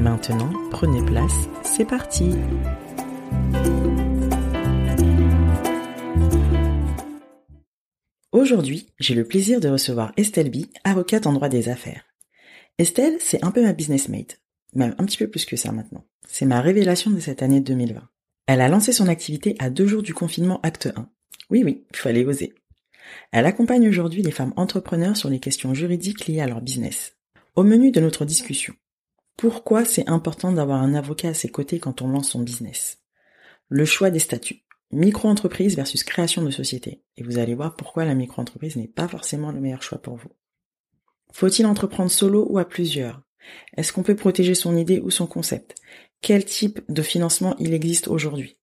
Maintenant, prenez place, c'est parti Aujourd'hui, j'ai le plaisir de recevoir Estelle B, avocate en droit des affaires. Estelle, c'est un peu ma business mate, même un petit peu plus que ça maintenant. C'est ma révélation de cette année 2020. Elle a lancé son activité à deux jours du confinement acte 1. Oui oui, il fallait oser. Elle accompagne aujourd'hui les femmes entrepreneurs sur les questions juridiques liées à leur business. Au menu de notre discussion, pourquoi c'est important d'avoir un avocat à ses côtés quand on lance son business? Le choix des statuts. Micro-entreprise versus création de société. Et vous allez voir pourquoi la micro-entreprise n'est pas forcément le meilleur choix pour vous. Faut-il entreprendre solo ou à plusieurs? Est-ce qu'on peut protéger son idée ou son concept? Quel type de financement il existe aujourd'hui?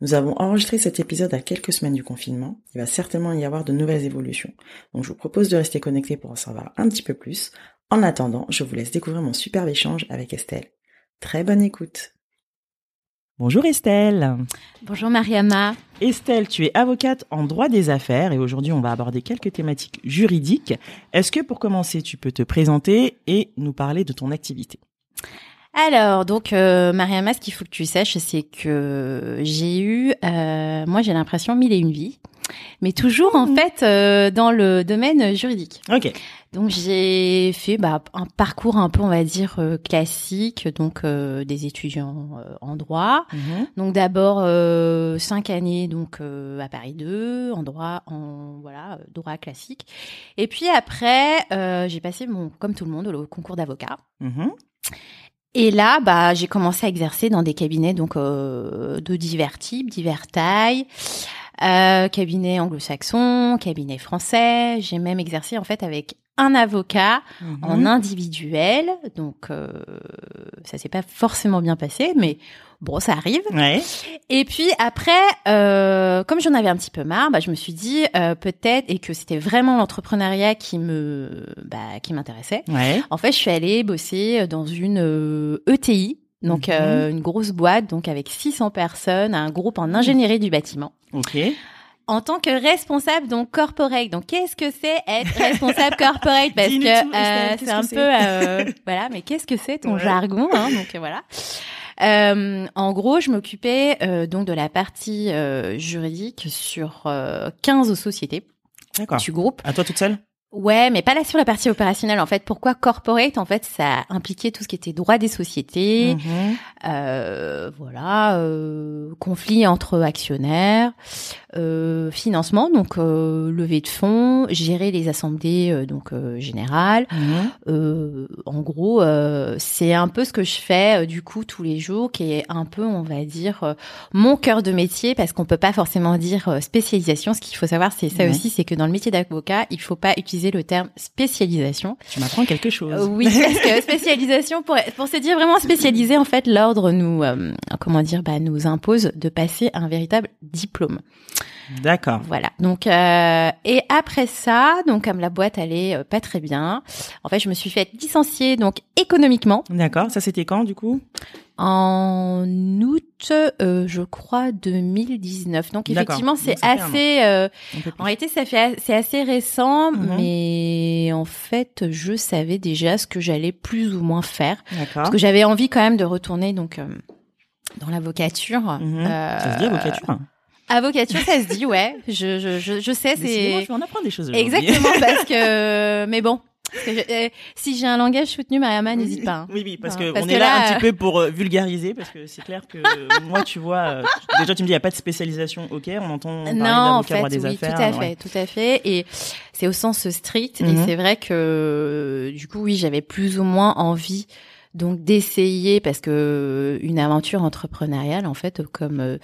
Nous avons enregistré cet épisode à quelques semaines du confinement. Il va certainement y avoir de nouvelles évolutions. Donc je vous propose de rester connecté pour en savoir un petit peu plus. En attendant, je vous laisse découvrir mon superbe échange avec Estelle. Très bonne écoute. Bonjour Estelle. Bonjour Mariama. Estelle, tu es avocate en droit des affaires et aujourd'hui on va aborder quelques thématiques juridiques. Est-ce que pour commencer tu peux te présenter et nous parler de ton activité? Alors, donc, euh, Mariama, ce qu'il faut que tu saches, c'est que j'ai eu, euh, moi j'ai l'impression, mille et une vies, mais toujours en mmh. fait euh, dans le domaine juridique. Ok. Donc j'ai fait bah, un parcours un peu, on va dire, euh, classique, donc euh, des étudiants en droit. Mhm. Donc d'abord cinq années donc à Paris 2, en droit, en voilà, droit classique. Et puis après, j'ai passé mon, comme tout le monde, le concours d'avocat. Mhm. Et là, bah, j'ai commencé à exercer dans des cabinets donc de divers types, divers tailles. Euh, cabinet anglo-saxon, cabinet français. J'ai même exercé en fait avec un avocat mhm. en individuel. Donc euh, ça s'est pas forcément bien passé, mais bon, ça arrive. Ouais. Et puis après, euh, comme j'en avais un petit peu marre, bah, je me suis dit euh, peut-être et que c'était vraiment l'entrepreneuriat qui me bah, qui m'intéressait. Ouais. En fait, je suis allée bosser dans une ETI. Euh, e donc mhm. une grosse boîte, donc avec 600 personnes, un groupe en ingénierie du bâtiment. Ok. En tant que responsable donc corporate. Donc qu'est-ce que c'est être responsable corporate? Parce que euh, c'est un peu euh, voilà, mais qu'est-ce que c'est ton jargon hein, Donc voilà. Euh, en gros, je m'occupais euh, donc de la partie euh, juridique sur 15 sociétés du groupe. À toi toute seule? Ouais, mais pas là sur la partie opérationnelle. En fait, pourquoi corporate? En fait, ça impliquait tout ce qui était droit des sociétés, mhm. euh, voilà, euh, conflit entre actionnaires, euh, financement, donc euh, levée de fonds, gérer les assemblées euh, donc euh, générales. Mhm. en gros, c'est un peu ce que je fais du coup tous les jours, qui est un peu, on va dire, mon cœur de métier, parce qu'on peut pas forcément dire spécialisation. Ce qu'il faut savoir, c'est ça aussi, c'est que dans le métier d'avocat, il faut pas utiliser le terme spécialisation. Tu m'apprends quelque chose. oui, parce que spécialisation, pour pour se dire vraiment spécialisé, en fait, l'ordre nous, comment dire, bah, nous impose de passer un véritable diplôme. D'accord. Voilà. Donc euh, et après ça, donc comme la boîte allait euh, pas très bien, en fait, je me suis fait licencier donc économiquement. D'accord. Ça c'était quand du coup? En août, euh, je crois 2019. Donc effectivement, c'est assez. Euh, en réalité, ça fait c'est assez récent, mhm. mais en fait, je savais déjà ce que j'allais plus ou moins faire. Parce que j'avais envie quand même de retourner donc euh, dans l'avocature. Mhm. ça se dit avocature? Avocature, ça se dit, ouais. Je, je, je, je sais, c'est. Je vais en apprendre des choses. Exactement, parce que, mais bon, Euh, si j'ai un langage soutenu, Mariama, n'hésite pas. Hein. Oui, oui, parce qu'on est là, un petit peu pour euh, vulgariser, parce que c'est clair que moi, tu vois, euh, déjà tu me dis, il n'y a pas de spécialisation, ok, on entend parler non, en fait, des oui, affaires. Tout à fait, tout à fait. Et c'est au sens strict. Et mhm. c'est vrai que, du coup, oui, j'avais plus ou moins envie donc d'essayer parce que une aventure entrepreneuriale en fait comme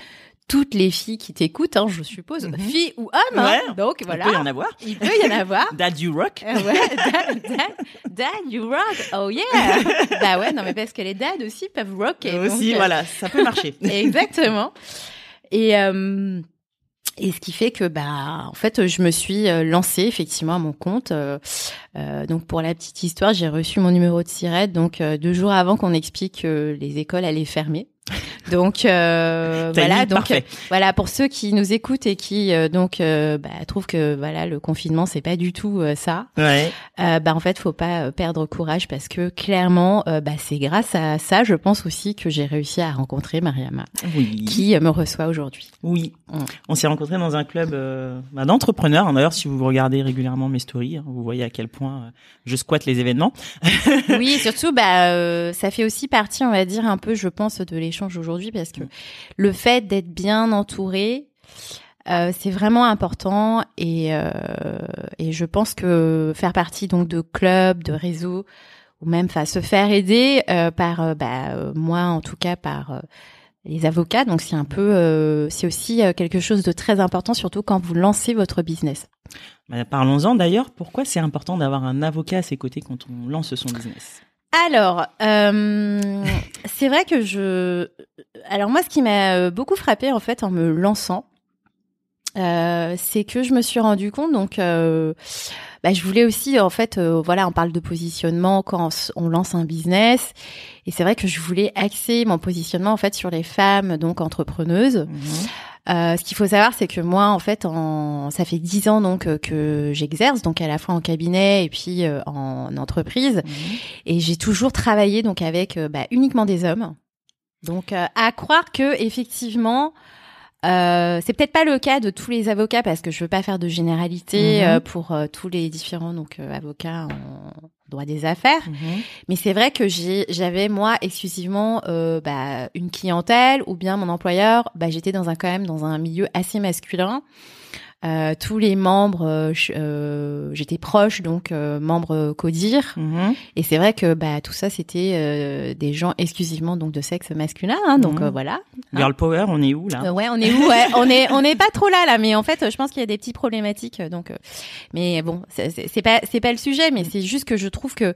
toutes les filles qui t'écoutent, hein, je suppose, mm filles ou hommes. Hein. donc voilà. Il peut y en avoir. Il peut y en avoir. dad you rock. Euh, ouais, dad, dad, you rock. Oh yeah. bah ouais, non mais parce que les dads aussi peuvent rocker. Aussi, euh, voilà, ça peut marcher. Exactement. Et euh, et ce qui fait que bah en fait je me suis lancée effectivement à mon compte. Euh, donc pour la petite histoire, j'ai reçu mon numéro de sirette donc deux jours avant qu'on explique que les écoles allaient fermer. Donc euh, voilà, donc voilà pour ceux qui nous écoutent et qui euh, donc euh, bah, trouvent que voilà le confinement c'est pas du tout ça. Ouais. bah en fait faut pas perdre courage parce que clairement bah c'est grâce à ça je pense aussi que j'ai réussi à rencontrer Mariama qui me reçoit aujourd'hui. Oui. Mm. On s'est rencontrés dans un club bah, d'entrepreneurs. Hein. D'ailleurs si vous regardez régulièrement mes stories, hein, vous voyez à quel point je squatte les événements. oui surtout bah ça fait aussi partie on va dire un peu je pense de l'échange aujourd'hui parce que le fait d'être bien entouré, euh, c'est vraiment important et, euh, et je pense que faire partie donc de clubs, de réseaux ou même enfin se faire aider euh, par bah, moi en tout cas par les avocats donc c'est un peu c'est aussi quelque chose de très important surtout quand vous lancez votre business. Bah, parlons-en d'ailleurs pourquoi c'est important d'avoir un avocat à ses côtés quand on lance son business? Alors, euh, c'est vrai que je. Alors moi, ce qui m'a euh, beaucoup frappé en fait en me lançant, euh, c'est que je me suis rendu compte. Donc, euh, bah, je voulais aussi en fait, voilà, on parle de positionnement quand on lance un business, et c'est vrai que je voulais axer mon positionnement en fait sur les femmes donc entrepreneuses. Mhm. Euh, ce qu'il faut savoir, c'est que moi, en fait, en... ça fait dix ans donc euh, que j'exerce, donc à la fois en cabinet et puis euh, en entreprise, mhm. et j'ai toujours travaillé donc avec bah, uniquement des hommes. Donc, à croire que effectivement, euh, c'est peut-être pas le cas de tous les avocats parce que je veux pas faire de généralité mhm. pour tous les différents donc avocats en droit des affaires. Mhm. Mais c'est vrai que j'avais moi exclusivement euh, bah, une clientèle ou bien mon employeur. Bah, j'étais dans un quand même dans un milieu assez masculin. Euh, tous les membres, euh, euh j'étais proche donc euh, membre Codir, mhm. et c'est vrai que bah tout ça c'était euh, des gens exclusivement donc de sexe masculin, hein, donc mhm. voilà. Girl power, on est où là? Ouais, on est où ouais, On est on n'est pas trop là là, mais en fait je pense qu'il y a des petites problématiques, donc mais bon c'est pas c'est pas le sujet, mais c'est juste que je trouve que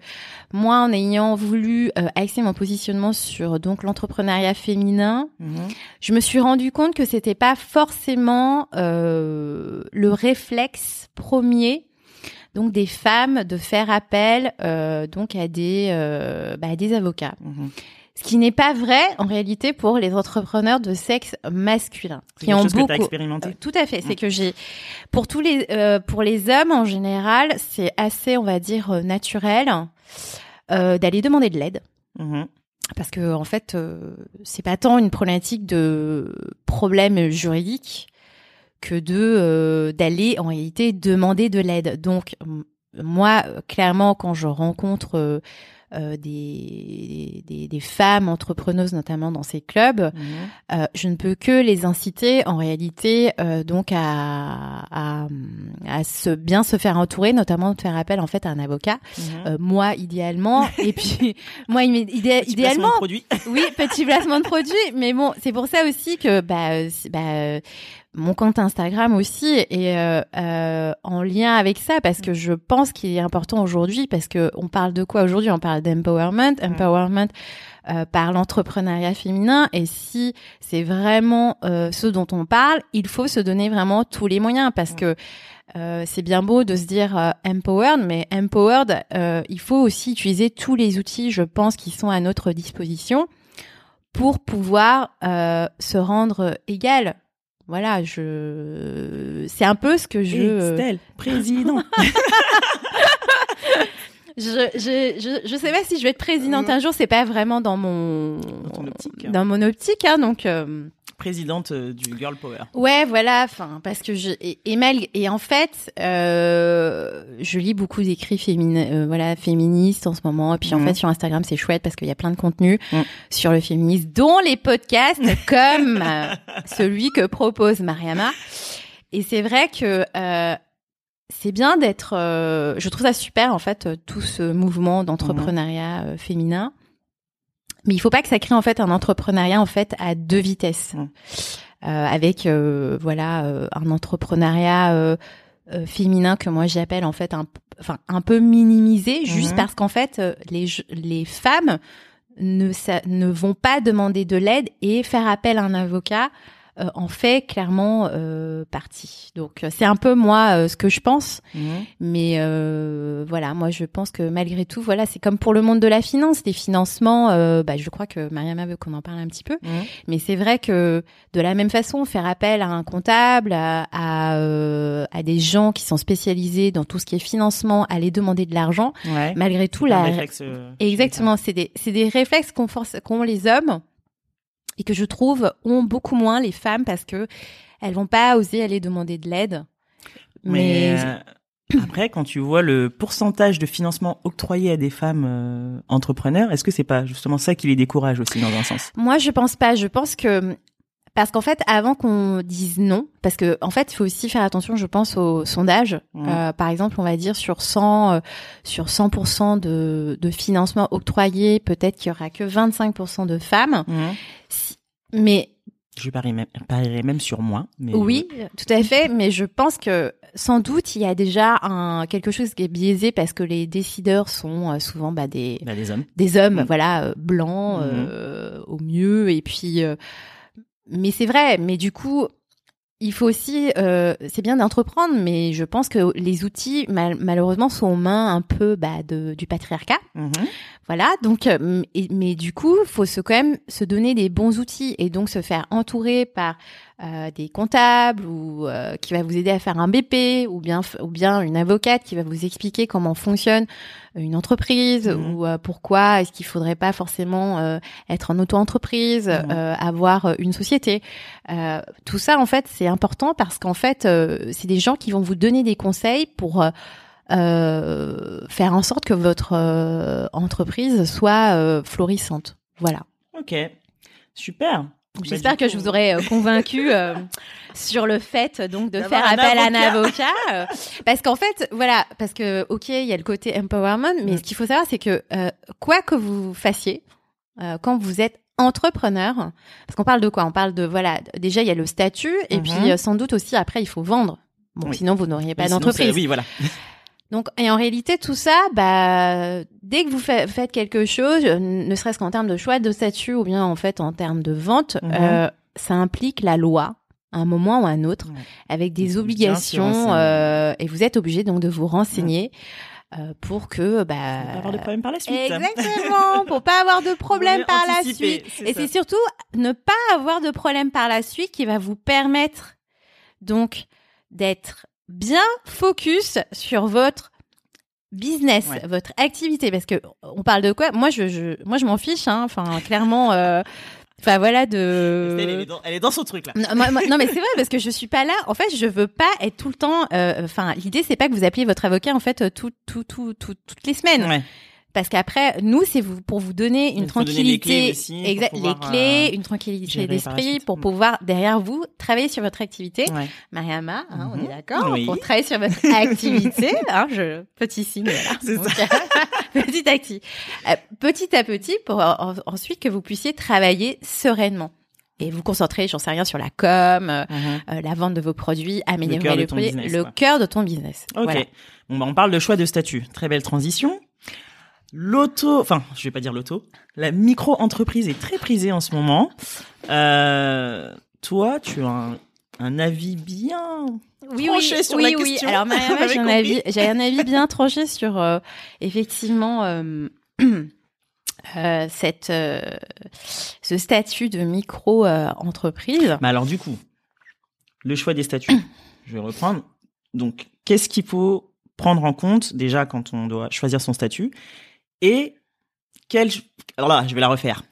moi en ayant voulu axer mon positionnement sur donc l'entrepreneuriat féminin, mhm. je me suis rendu compte que c'était pas forcément euh, le réflexe premier donc des femmes de faire appel euh, donc à des euh, bah, des avocats. Mhm. Ce qui n'est pas vrai en réalité pour les entrepreneurs de sexe masculin qui ont beaucoup. Que expérimenté. tout à fait. C'est que j'ai pour tous les pour les hommes en général, c'est assez on va dire naturel d'aller demander de l'aide. Mhm. Parce que en fait, c'est pas tant une problématique de problème juridique que de euh, d'aller en réalité demander de l'aide. Donc moi, clairement, quand je rencontre euh, euh, des, des, des, femmes entrepreneuses, notamment dans ces clubs, mhm. euh, je ne peux que les inciter en réalité euh, donc à, à, à, se bien se faire entourer, notamment de faire appel en fait à un avocat. Euh, moi, idéalement, et puis moi, idé idéalement, oui, petit placement de produit. Mais bon, c'est pour ça aussi que bah, bah mon compte Instagram aussi est euh, euh, en lien avec ça parce que je pense qu'il est important aujourd'hui parce que on parle de quoi aujourd'hui? On parle d'empowerment, empowerment euh, par l'entrepreneuriat féminin et si c'est vraiment euh, ce dont on parle, il faut se donner vraiment tous les moyens parce que euh, c'est bien beau de se dire empowered, mais empowered, il faut aussi utiliser tous les outils, je pense, qui sont à notre disposition pour pouvoir se rendre égal voilà, je c'est un peu ce que je Estelle, président. je, je, je, sais pas si je vais être présidente un jour. C'est pas vraiment dans mon dans, optique. dans mon optique, hein, donc. Présidente du Girl Power. Ouais, voilà. Enfin, parce que je et, et en fait, euh, je lis beaucoup d'écrits féminins, voilà, féministes en ce moment. Et puis en mhm. fait, sur Instagram, c'est chouette parce qu'il y a plein de contenu mhm. sur le féminisme, dont les podcasts comme celui que propose Mariama. Et c'est vrai que euh, c'est bien d'être. Euh, je trouve ça super en fait tout ce mouvement d'entrepreneuriat euh, féminin, mais il faut pas que ça crée en fait un entrepreneuriat en fait à deux vitesses, mmh. avec voilà un entrepreneuriat féminin que moi j'appelle en fait un, enfin un peu minimisé, juste mmh. parce qu'en fait les les femmes ne ne vont pas demander de l'aide et faire appel à un avocat euh, en fait clairement euh, partie. Donc euh, c'est un peu moi ce que je pense, mhm. mais voilà, moi je pense que malgré tout, voilà, c'est comme pour le monde de la finance, des financements. bah, je crois que Mariama veut qu'on en parle un petit peu, mhm. mais c'est vrai que de la même façon, faire appel à un comptable, à, à, des gens qui sont spécialisés dans tout ce qui est financement, aller demander de l'argent, malgré tout, la exactement, c'est des c'est des réflexes qu'on force qu'ont les hommes et que je trouve ont beaucoup moins les femmes parce que elles vont pas oser aller demander de l'aide. Mais, euh, après, quand tu vois le pourcentage de financement octroyé à des femmes euh, entrepreneurs, est-ce que c'est pas justement ça qui les décourage aussi dans un sens? Moi, je pense pas. Je pense que parce qu'en fait, avant qu'on dise non, parce que en fait, il faut aussi faire attention, je pense, au sondage. Mmh. Euh, par exemple, on va dire sur 100 sur 100% de, de financement octroyé, peut-être qu'il y aura que 25% de femmes. Mmh. Mais je parierais même, sur moi. Mais oui, tout à fait. Mais je pense que sans doute il y a déjà un quelque chose qui est biaisé parce que les décideurs sont euh, souvent bah, des bah, des hommes, des hommes, mm. voilà, euh, blancs mm-hmm. euh, au mieux. Et puis, mais c'est vrai. Mais du coup, il faut aussi, euh, c'est bien d'entreprendre, mais je pense que les outils malheureusement sont aux mains un peu bah, de, du patriarcat. Mhm. Voilà, donc, euh, mais du coup, faut se quand même se donner des bons outils et donc se faire entourer par euh, des comptables ou euh, qui va vous aider à faire un BP ou bien ou bien une avocate qui va vous expliquer comment fonctionne une entreprise mmh. ou euh, pourquoi est-ce qu'il faudrait pas forcément être en auto-entreprise, mmh. avoir une société. tout ça en fait c'est important parce qu'en fait c'est des gens qui vont vous donner des conseils pour faire en sorte que votre entreprise soit florissante. Voilà. Ok, super. J'espère que je vous aurai euh, convaincu euh, sur le fait donc de faire appel à un avocat, euh, parce qu'en fait voilà parce que ok il y a le côté empowerment, mais mm. ce qu'il faut savoir c'est que quoi que vous fassiez quand vous êtes entrepreneur, parce qu'on parle de quoi? On parle de voilà déjà il y a le statut et puis mm-hmm. sans doute aussi après il faut vendre. Bon sinon vous n'auriez pas d'entreprise. Oui voilà. Donc, et en réalité, tout ça, bah, dès que vous faites quelque chose, ne serait-ce qu'en termes de choix de statut ou bien en fait en termes de vente, mhm. euh, ça implique la loi à un moment ou à un autre, avec des obligations, euh, et vous êtes obligé donc de vous renseigner. Euh, pour que bah pour pas avoir de problème par la suite. Exactement, pour pas avoir de problème par la suite. Et c'est surtout ne pas avoir de problème par la suite qui va vous permettre donc d'être bien focus sur votre business, votre activité, parce que on parle de quoi? Moi, je, je, moi, je m'en fiche. Hein. Enfin, clairement. Euh, enfin voilà de. Elle est, dans, elle est dans son truc là. Non, mais c'est vrai parce que je suis pas là. En fait, je veux pas être tout le temps. Euh, enfin, l'idée c'est pas que vous appeliez votre avocat en fait tout, tout, tout, tout toutes les semaines. Ouais parce qu'après nous c'est vous pour vous donner une tranquillité les clés, les clés une tranquillité d'esprit pour pouvoir derrière vous travailler sur votre activité ouais. Mariama hein, on est mhm. d'accord pour travailler sur votre activité hein, je petit signe voilà. petit à petit euh, petit à petit pour ensuite que vous puissiez travailler sereinement et vous concentrer, j'en sais rien, sur la com, euh, mhm. euh, la vente de vos produits, améliorer le, produit, le cœur de ton business. Ok. Bon, bah, on parle de choix de statut. Très belle transition. L'auto, enfin, je vais pas dire l'auto, la micro-entreprise est très prisée en ce moment. Euh, toi, tu as un, un avis bien oui, tranché oui, sur oui, la oui. question. Alors, j'ai un avis, j'ai un avis bien tranché sur euh, effectivement euh, cette ce statut de micro-entreprise. Mais alors, du coup, le choix des statuts, je vais reprendre. Donc, qu'est-ce qu'il faut prendre en compte déjà quand on doit choisir son statut? Et quel alors là je vais la refaire.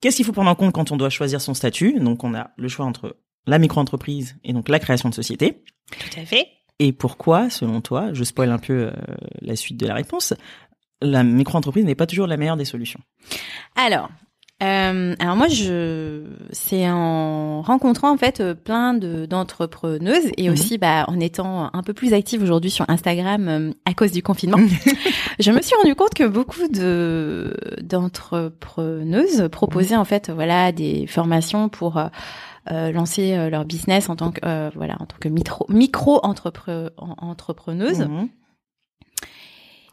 Qu'est-ce qu'il faut prendre en compte quand on doit choisir son statut? Donc on a le choix entre la micro-entreprise et donc la création de société. Tout à fait. Et pourquoi selon toi je spoil un peu euh, la suite de la réponse la micro-entreprise n'est pas toujours la meilleure des solutions? Alors euh, alors moi, je c'est en rencontrant en fait euh, plein de d'entrepreneuses et mhm. aussi bah en étant un peu plus active aujourd'hui sur Instagram euh, à cause du confinement, je me suis rendu compte que beaucoup de d'entrepreneuses proposaient en fait voilà des formations pour lancer leur business en tant que voilà en tant que micro micro entrepreneuse.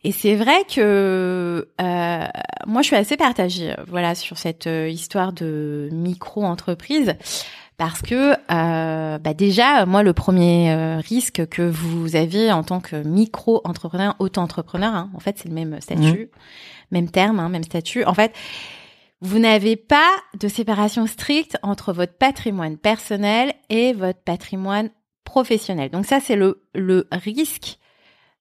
Et c'est vrai que euh, moi, je suis assez partagée, voilà, sur cette euh, histoire de micro-entreprise. Parce que euh, bah déjà, moi, le premier euh, risque que vous avez en tant que micro-entrepreneur, auto-entrepreneur, hein, en fait, c'est le même statut, mmh. même terme, hein, même statut. En fait, vous n'avez pas de séparation stricte entre votre patrimoine personnel et votre patrimoine professionnel. Donc ça, c'est le, le risque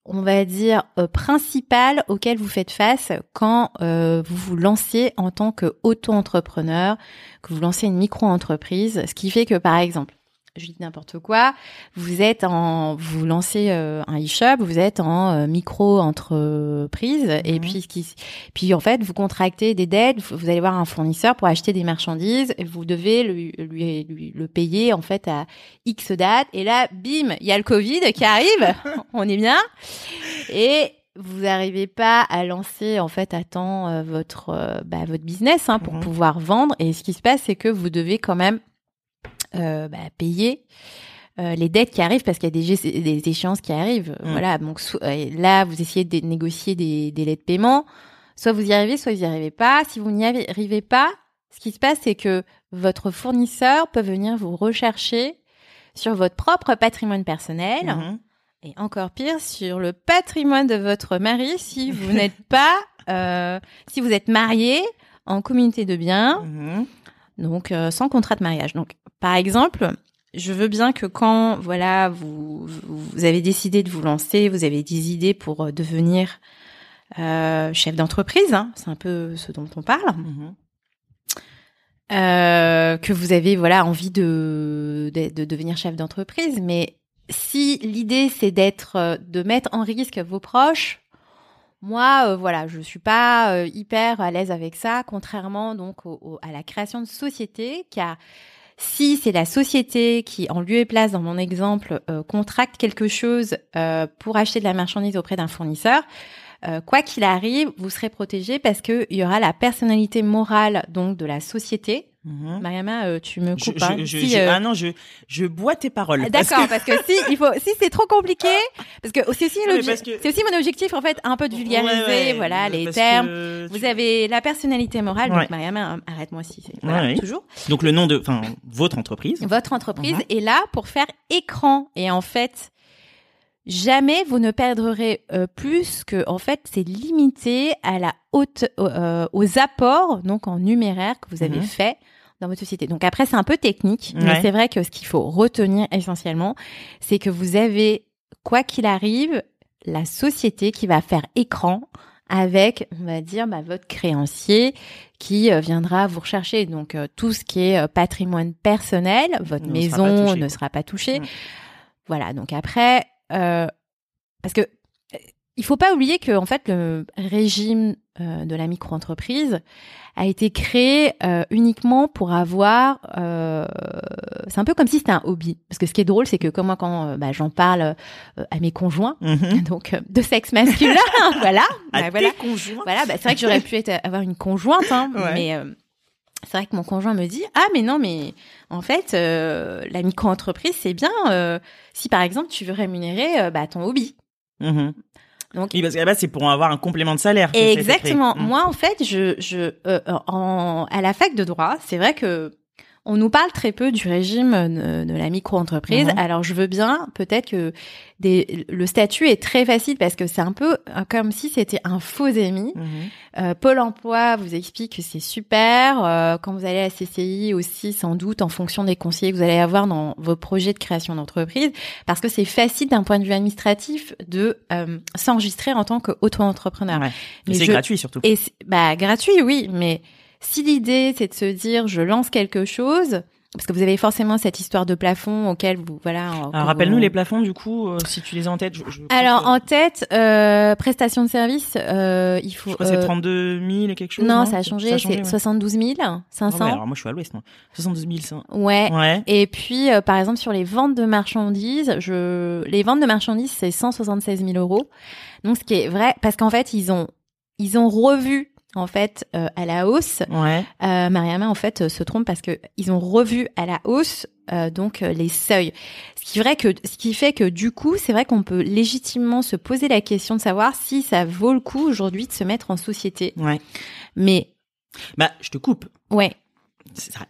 on va dire, euh, principal auquel vous faites face quand euh, vous vous lancez en tant qu'auto-entrepreneur, que vous lancez une micro-entreprise. Ce qui fait que, par exemple, je dis n'importe quoi, vous êtes en, vous lancez euh, un e-shop, vous êtes en euh, micro-entreprise, et mhm. puis, qui, puis en fait, vous contractez des dettes, vous allez voir un fournisseur pour acheter des marchandises, et vous devez lui, lui, lui, le payer en fait à X date, et là, bim, il y a le Covid qui arrive, on est bien, et vous n'arrivez pas à lancer en fait à temps euh, votre bah, votre business hein, pour mhm. pouvoir vendre et ce qui se passe c'est que vous devez quand même euh, bah, payer euh, les dettes qui arrivent parce qu'il y a des, des, échéances qui arrivent. Mm. Voilà, donc euh, là, vous essayez de négocier des délais de paiement. Soit vous y arrivez, soit vous n'y arrivez pas. Si vous n'y arrivez pas, ce qui se passe, c'est que votre fournisseur peut venir vous rechercher sur votre propre patrimoine personnel. Mm-hmm. Et encore pire, sur le patrimoine de votre mari si vous n'êtes pas, euh, si vous êtes marié en communauté de biens, mm-hmm. Donc sans contrat de mariage. Donc par exemple, je veux bien que quand voilà vous, vous avez décidé de vous lancer, vous avez des idées pour euh, devenir euh, chef d'entreprise, hein, c'est un peu ce dont on parle. Euh, que vous avez voilà envie de, de, devenir chef d'entreprise, mais si l'idée c'est d'être de mettre en risque vos proches, moi voilà je suis pas hyper à l'aise avec ça, contrairement donc à la création de société a si c'est la société qui, en lieu et place dans mon exemple, euh, contracte quelque chose euh, pour acheter de la marchandise auprès d'un fournisseur, euh, quoi qu'il arrive, vous serez protégé parce qu'il y aura la personnalité morale donc de la société Mhm. Mariama, euh, tu me coupes. Hein. Euh, ah non, je, je bois tes paroles. D'accord, parce, que... si il faut, si c'est trop compliqué, parce que c'est aussi, c'est aussi mon objectif en fait, un peu de vulgariser, voilà, les termes. Vous avez la personnalité morale, donc Mariama, arrête-moi si, voilà, toujours. Donc le nom de, enfin, votre entreprise. Votre entreprise mhm. est là pour faire écran et en fait, jamais vous ne perdrez euh, plus que en fait c'est limité à la haute aux apports donc en numéraire que vous avez mhm. fait dans votre société. Donc après, c'est un peu technique, mais c'est vrai que ce qu'il faut retenir essentiellement, c'est que vous avez, quoi qu'il arrive, la société qui va faire écran avec, on va dire, bah, votre créancier qui euh, viendra vous rechercher. Donc euh, tout ce qui est euh, patrimoine personnel, votre maison ne sera pas touchée. Mm. Voilà. Donc après, parce que il faut pas oublier que en fait le régime euh, de la micro-entreprise a été créé euh, uniquement pour avoir. Euh, c'est un peu comme si c'était un hobby. Parce que ce qui est drôle, c'est que comme moi quand bah, j'en parle à mes conjoints, mhm. donc de sexe masculin, voilà, à bah, voilà, conjoints. voilà, bah, c'est vrai que j'aurais pu être, avoir une conjointe, hein, mais c'est vrai que mon conjoint me dit ah mais non mais en fait la micro-entreprise c'est bien si par exemple tu veux rémunérer bah, ton hobby. Mhm. Donc, oui, parce qu'à la base, c'est pour avoir un complément de salaire. Exactement. Moi, en fait, je, je, euh, en, à la fac de droit, c'est vrai que on nous parle très peu du régime de, la micro-entreprise. Mhm. Alors je veux bien, peut-être que des, le statut est très facile parce que c'est un peu euh, comme si c'était un faux ami. Mhm. Euh, Pôle Emploi vous explique que c'est super. Euh, quand vous allez à CCI aussi, sans doute, en fonction des conseillers que vous allez avoir dans vos projets de création d'entreprise, parce que c'est facile d'un point de vue administratif de s'enregistrer en tant qu'auto-entrepreneur. Mais c'est gratuit surtout. Et bah gratuit, oui, mais si l'idée c'est de se dire je lance quelque chose, parce que vous avez forcément cette histoire de plafond auquel vous voilà. Alors rappelle-nous les plafonds du coup, euh, si tu les as en tête. Je, Alors en tête, euh, prestation de service, euh, il faut. Je crois c'est 32 000 et quelque chose. Non, ça a changé, c'est 72 500. alors moi je suis à l'ouest, 72 500. Ouais. ouais. Et puis par exemple sur les ventes de marchandises, je les ventes de marchandises c'est 176 000 euros. Donc ce qui est vrai, parce qu'en fait ils ont ils ont revu en fait euh, à la hausse. Ouais. Euh, Mariama en fait euh, se trompe parce que ils ont revu à la hausse euh, donc les seuils. Ce qui vrai que ce qui fait que du coup, c'est vrai qu'on peut légitimement se poser la question de savoir si ça vaut le coup aujourd'hui de se mettre en société. Ouais. Mais bah je te coupe. Ouais.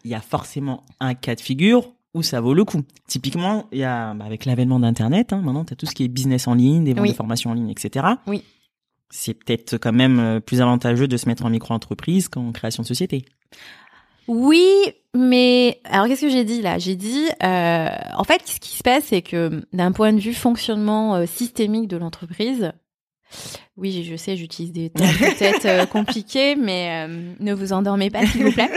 Il y a forcément un cas de figure où ça vaut le coup. Typiquement, il y a bah, avec l'avènement d'internet, hein, maintenant tu as tout ce qui est business en ligne, des ventes de formation en ligne, etc. Oui c'est peut-être quand même euh, plus avantageux de se mettre en micro-entreprise qu'en création de société. Oui, mais alors qu'est-ce que j'ai dit là? J'ai dit, euh, en fait, ce qui se passe, c'est que d'un point de vue fonctionnement euh, systémique de l'entreprise, oui, je sais, j'utilise des termes peut-être compliqués, mais ne vous endormez pas, s'il vous plaît.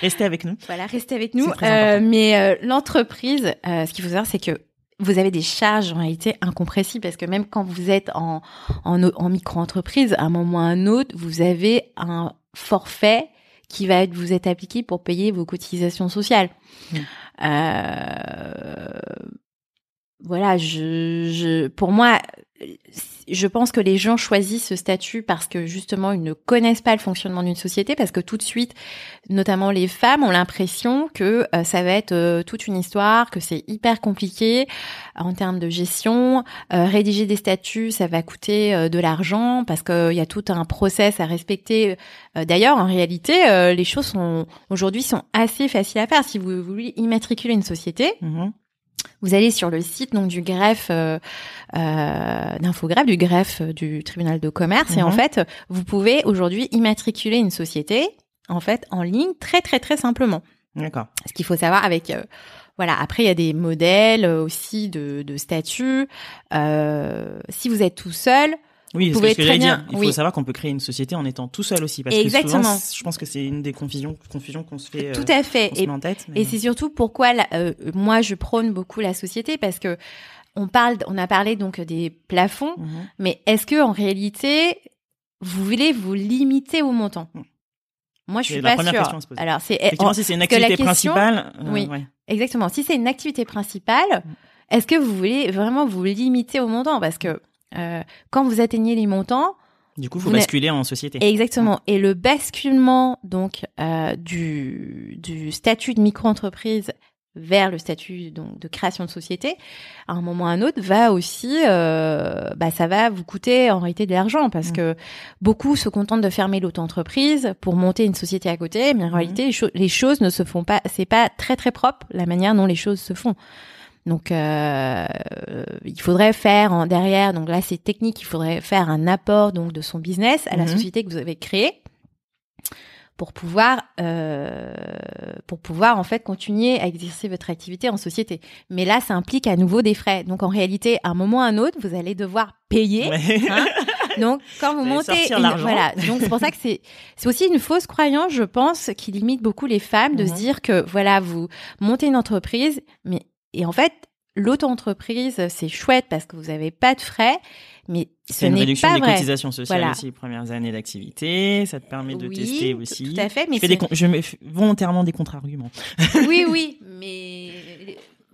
Restez avec nous. Voilà, restez avec nous. mais l'entreprise, ce qu'il faut savoir, c'est que vous avez des charges en réalité incompressibles parce que même quand vous êtes en, en, micro-entreprise, à un moment ou à un autre, vous avez un forfait qui va être vous être appliqué pour payer vos cotisations sociales. Mmh. Euh, voilà, je, je, pour moi, je pense que les gens choisissent ce statut parce que justement ils ne connaissent pas le fonctionnement d'une société parce que tout de suite, notamment les femmes ont l'impression que euh, ça va être euh, toute une histoire, que c'est hyper compliqué euh, en termes de gestion. rédiger des statuts, ça va coûter de l'argent parce qu'il y a tout un process à respecter. D'ailleurs, en réalité, les choses sont aujourd'hui sont assez faciles à faire. Si vous voulez immatriculer une société. Mmh vous allez sur le site donc du greffe euh, euh, d'infogreffe du greffe euh, du tribunal de commerce et en mhm. fait vous pouvez aujourd'hui immatriculer une société en fait en ligne très très très simplement. D'accord. Ce qu'il faut savoir avec euh, voilà après il y a des modèles aussi de, de statut. si vous êtes tout seul, oui, c'est ce que j'allais dire. Il faut savoir qu'on peut créer une société en étant tout seul aussi, parce Exactement. que souvent, je pense que c'est une des confusions, confusions qu'on se fait. Tout à fait. et, en tête, et c'est surtout pourquoi euh, moi je prône beaucoup la société, parce que on parle, on a parlé donc des plafonds, mhm. mais est-ce que en réalité vous voulez vous limiter au montant? Mm. Moi, je suis pas sûre. Alors, c'est effectivement si c'est une activité principale. Euh, oui, exactement. Si c'est une activité principale, mm. est-ce que vous voulez vraiment vous limiter au montant? Parce que euh, quand vous atteignez les montants, du coup, vous, vous basculez en société. Exactement. Et le basculement donc euh, du, du statut de micro-entreprise vers le statut donc de création de société, à un moment ou à un autre, va aussi, euh, bah, ça va vous coûter en réalité de l'argent parce mmh. que beaucoup se contentent de fermer l'auto-entreprise pour monter une société à côté, mais en mmh. réalité, les, les, choses ne se font pas, c'est pas très très propre la manière dont les choses se font. Donc, euh, il faudrait faire en derrière. Donc là, c'est technique. Il faudrait faire un apport donc de son business à la mhm. société que vous avez créée pour pouvoir euh, pour pouvoir en fait continuer à exercer votre activité en société. Mais là, ça implique à nouveau des frais. Donc en réalité, à un moment ou à un autre, vous allez devoir payer. Hein. donc quand vous, montez, voilà. Donc c'est pour ça que c'est c'est aussi une fausse croyance, je pense, qui limite beaucoup les femmes de se mhm. dire que voilà, vous montez une entreprise, mais et en fait, l'auto-entreprise, c'est chouette parce que vous n'avez pas de frais, mais ce n'est pas vrai. C'est une réduction des cotisations sociales aussi les premières années d'activité. Ça te permet de tester aussi. Tout à fait. Mais je, fais je mets volontairement des contre-arguments. oui, oui, mais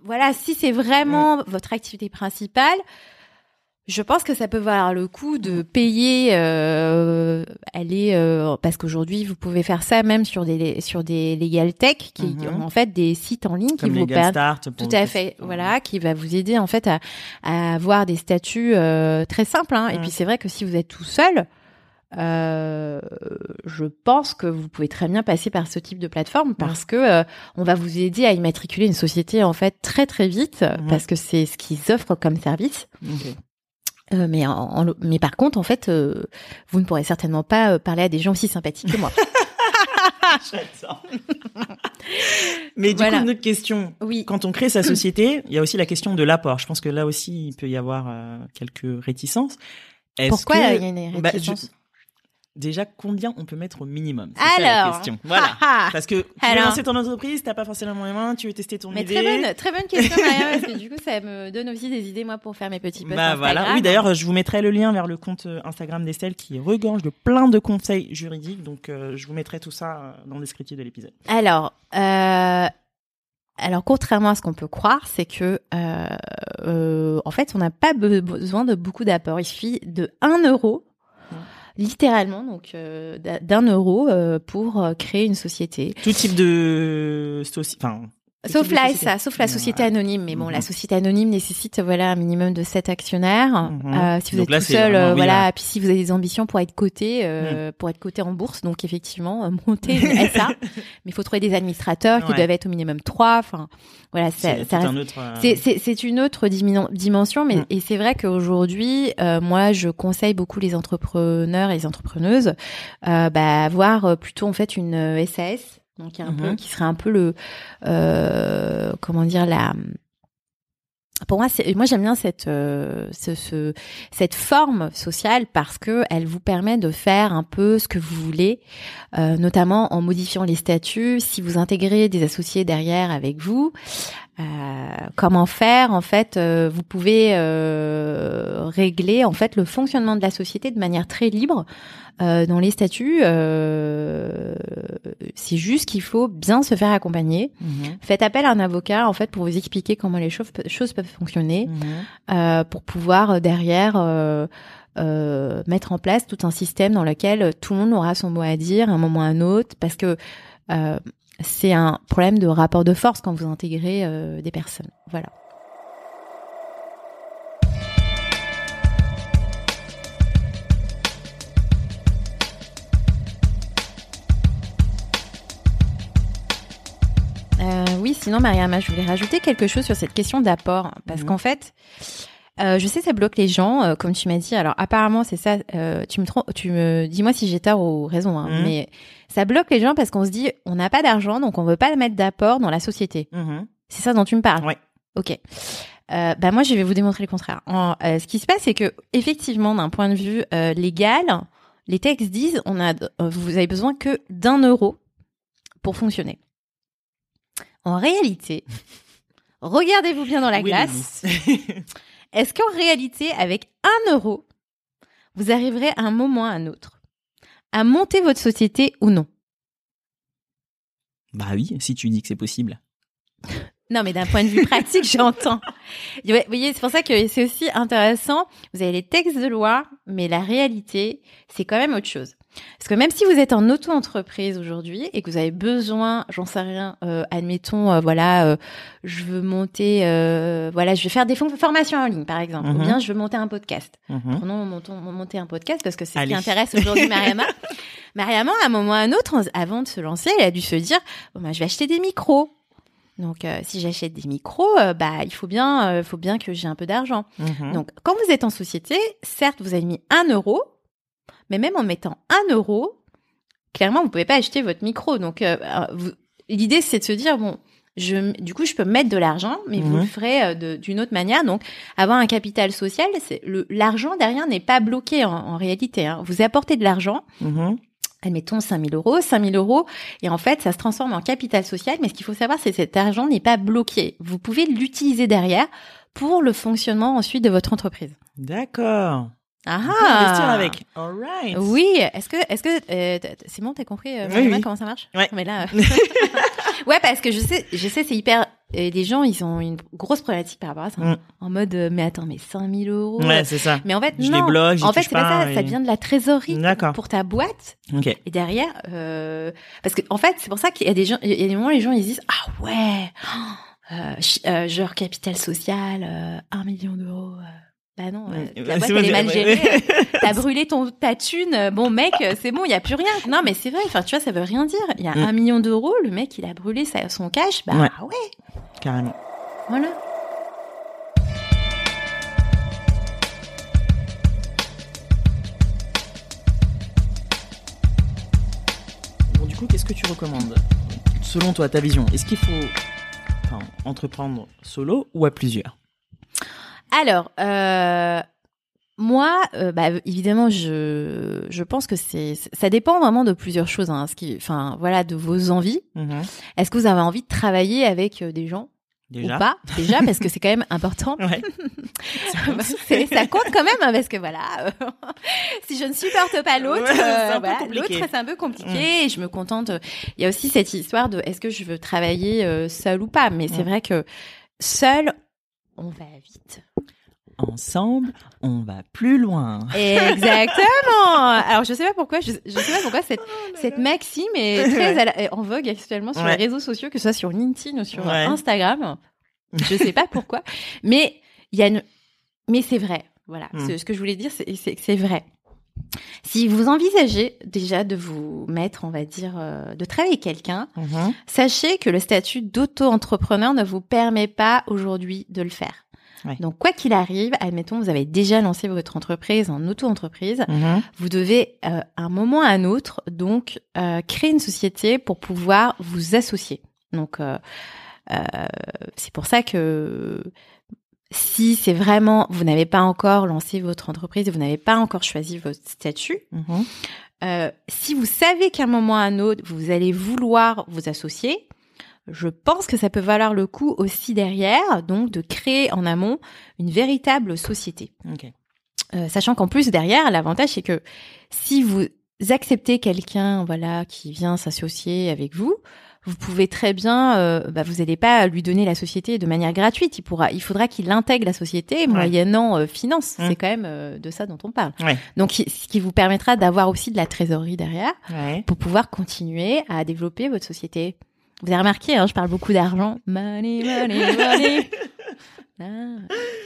voilà, si c'est vraiment votre activité principale, je pense que ça peut valoir le coup de payer, euh, aller euh, parce qu'aujourd'hui vous pouvez faire ça même sur des sur des legal tech qui mhm. ont en fait des sites en ligne qui vous permettent tout à fait, voilà, qui va vous aider en fait à, à avoir des statuts euh, très simples. Hein. Et puis c'est vrai que si vous êtes tout seul, euh, je pense que vous pouvez très bien passer par ce type de plateforme parce que euh, on va vous aider à immatriculer une société en fait très très vite parce que c'est ce qu'ils offrent comme service. Euh, mais, en, mais par contre, en fait, euh, vous ne pourrez certainement pas parler à des gens aussi sympathiques que moi. mais du coup, une autre question. Oui. Quand on crée sa société, il y a aussi la question de l'apport. Je pense que là aussi, il peut y avoir quelques réticences. Pourquoi il y a une bah, réticence? Déjà combien on peut mettre au minimum? C'est ça la question. Voilà. parce que tu veux lancer ton entreprise, t'as pas forcément les mains, tu veux tester ton Mais idée. Très bonne, très bonne question Maria, parce que du coup ça me donne aussi des idées moi pour faire mes petits posts bah, Voilà. Oui d'ailleurs je vous mettrai le lien vers le compte euh, Instagram d'Estelle qui regorge de plein de conseils juridiques, donc euh, je vous mettrai tout ça euh, dans le descriptif de l'épisode. Alors. Euh... Alors, contrairement à ce qu'on peut croire, c'est que euh, en fait, on n'a pas besoin de beaucoup d'apports. Il suffit de 1 euro littéralement donc euh, d'un euro euh, pour euh, créer une société. Tout type de, enfin Sauf là, ça, sauf la société anonyme. Mais bon, la mhm. société anonyme nécessite voilà un minimum de 7 actionnaires. Mhm. Euh, si vous êtes tout seul, euh, voilà. Puis si vous avez des ambitions pour être coté, euh, mhm. pour être coté en bourse, donc effectivement euh, monter une SA. mais il faut trouver des administrateurs qui doivent être au minimum 3 Enfin, voilà, c'est c'est une autre dimension. Mais et c'est vrai qu'aujourd'hui, moi, je conseille beaucoup les entrepreneurs et les entrepreneuses, bah, avoir plutôt en fait une SAS donc un peu, mhm. qui serait un peu le, euh, comment dire la. Pour moi, c'est, moi j'aime bien cette euh, ce, ce, cette forme sociale parce que elle vous permet de faire un peu ce que vous voulez, euh, notamment en modifiant les statuts. Si vous intégrez des associés derrière avec vous, euh, comment faire En fait, euh, vous pouvez euh, régler en fait le fonctionnement de la société de manière très libre. dans les statuts, c'est juste qu'il faut bien se faire accompagner. Mhm. Faites appel à un avocat en fait pour vous expliquer comment les choses, choses peuvent fonctionner, mhm. pour pouvoir derrière mettre en place tout un système dans lequel tout le monde aura son mot à dire à un moment ou à un autre, parce que c'est un problème de rapport de force quand vous intégrez euh, des personnes. Voilà. Euh, oui, sinon, Mariama, je voulais rajouter quelque chose sur cette question d'apport. Parce mhm. qu'en fait, euh, je sais, ça bloque les gens, comme tu m'as dit. Alors, apparemment, c'est ça. tu me, tu me dis-moi si j'ai tort ou raison. Hein, mhm. Mais ça bloque les gens parce qu'on se dit, on n'a pas d'argent, donc on veut pas le mettre d'apport dans la société. Mm-hmm. C'est ça dont tu me parles Oui. Ok. Euh, bah moi, je vais vous démontrer le contraire. Euh, ce qui se passe, c'est que effectivement, d'un point de vue euh, légal, les textes disent, on a, vous avez besoin que d'un euro pour fonctionner. En réalité, regardez-vous bien dans la glace. Est-ce qu'en réalité, avec un euro, vous arriverez à un moment ou à un autre à monter votre société ou non Bah oui, si tu dis que c'est possible. Non, mais d'un point de vue pratique, j'entends. Vous voyez, c'est pour ça que c'est aussi intéressant. Vous avez les textes de loi, mais la réalité, c'est quand même autre chose. Parce que même si vous êtes en auto-entreprise aujourd'hui et que vous avez besoin, j'en sais rien, euh, admettons, euh, voilà, euh, je veux monter, voilà, je vais faire des formations en ligne, par exemple, ou mhm. bien je veux monter un podcast. Mhm. Prenons monter un podcast parce que c'est ce qui intéresse aujourd'hui Mariama. Mariama, à un moment ou à un autre, avant de se lancer, elle a dû se dire, bon, bah, je vais acheter des micros. Donc, si j'achète des micros, bah, il faut bien, faut bien que j'ai un peu d'argent. Mhm. Donc, quand vous êtes en société, certes, vous avez mis un euro, mais même en mettant un euro, clairement, vous pouvez pas acheter votre micro. Donc, euh, euh, l'idée, c'est de se dire, bon, je, du coup, je peux mettre de l'argent, mais vous le mhm. ferez euh, d'une autre manière. Donc, avoir un capital social, c'est l'argent derrière n'est pas bloqué en, réalité. Hein. Vous apportez de l'argent. Mhm. Admettons 5000 euros, 5000 euros, et en fait, ça se transforme en capital social. Mais ce qu'il faut savoir, c'est que cet argent n'est pas bloqué. Vous pouvez l'utiliser derrière pour le fonctionnement ensuite de votre entreprise. D'accord. Ah avec. All Oui. Est-ce que, est-ce que, euh, c'est bon, t'as compris euh, comment ça marche? Ouais. Mais là, ouais, parce que je sais, je sais, c'est hyper. Et les gens, ils ont une grosse problématique par rapport à ça. Mm. En mode, euh, mais attends, mais 5000 euros. Ouais, c'est ça. Mais en fait, je non. Les en fait, c'est pas ça. Ça vient de la trésorerie pour ta boîte. Ok. Et derrière, euh, parce que en fait, c'est pour ça qu'il y a des gens, il y a des moments, les gens ils disent, ah ouais, euh, genre capital social, un million d'euros. Bah non, euh, la boîte elle est mal gérée. T'as brûlé ton ta thune. Bon mec, c'est bon, il y a plus rien. Non mais c'est vrai. Enfin tu vois, ça veut rien dire. Il y a mm. un million d'euros, le mec il a brûlé sa, son cash. Bah ouais. ouais. Carrément. Voilà. Bon du coup, qu'est-ce que tu recommandes? Selon toi, ta vision, est-ce qu'il faut entreprendre solo ou à plusieurs? Alors, euh, moi, euh, bah, évidemment, je, je pense que c'est, ça dépend vraiment de plusieurs choses. Hein, ce qui, enfin, voilà, de vos envies. Mm-hmm. Est-ce que vous avez envie de travailler avec euh, des gens Déjà. Ou pas, déjà, parce que c'est quand même important. Ouais. ça compte quand même, hein, parce que voilà, si je ne supporte pas l'autre, l'autre c'est un peu compliqué. Mm. Et je me contente. Il y a aussi cette histoire de est-ce que je veux travailler euh, seul ou pas? Mais c'est mm. vrai que seul, on va vite ensemble, on va plus loin. Exactement. Alors je sais pas pourquoi, je, je sais pas pourquoi cette oh cette maxime est très en vogue actuellement sur les réseaux sociaux, que ce soit sur LinkedIn ou sur Instagram. Je sais pas pourquoi, mais il y a une, mais c'est vrai. Voilà. Hmm. Ce que je voulais dire, c'est c'est vrai. Si vous envisagez déjà de vous mettre, on va dire, euh, de travailler avec quelqu'un, mhm. sachez que le statut d'auto-entrepreneur ne vous permet pas aujourd'hui de le faire. Donc, quoi qu'il arrive, admettons, vous avez déjà lancé votre entreprise en auto-entreprise, mhm. vous devez, euh, à un moment à un autre, donc, euh, créer une société pour pouvoir vous associer. Donc, euh, c'est pour ça que si c'est vraiment, vous n'avez pas encore lancé votre entreprise et vous n'avez pas encore choisi votre statut, mhm. si vous savez qu'à un moment ou à un autre, vous allez vouloir vous associer, je pense que ça peut valoir le coup aussi derrière, donc de créer en amont une véritable société. Euh, sachant qu'en plus derrière, l'avantage c'est que si vous acceptez quelqu'un, voilà, qui vient s'associer avec vous, vous pouvez très bien, euh, bah, vous n'allez pas lui donner la société de manière gratuite. Il pourra, il faudra qu'il intègre la société moyennant euh, finance. Mmh. C'est quand même de ça dont on parle. Donc, ce qui vous permettra d'avoir aussi de la trésorerie derrière pour pouvoir continuer à développer votre société. Vous avez remarqué, hein, je parle beaucoup d'argent. Money, money, money.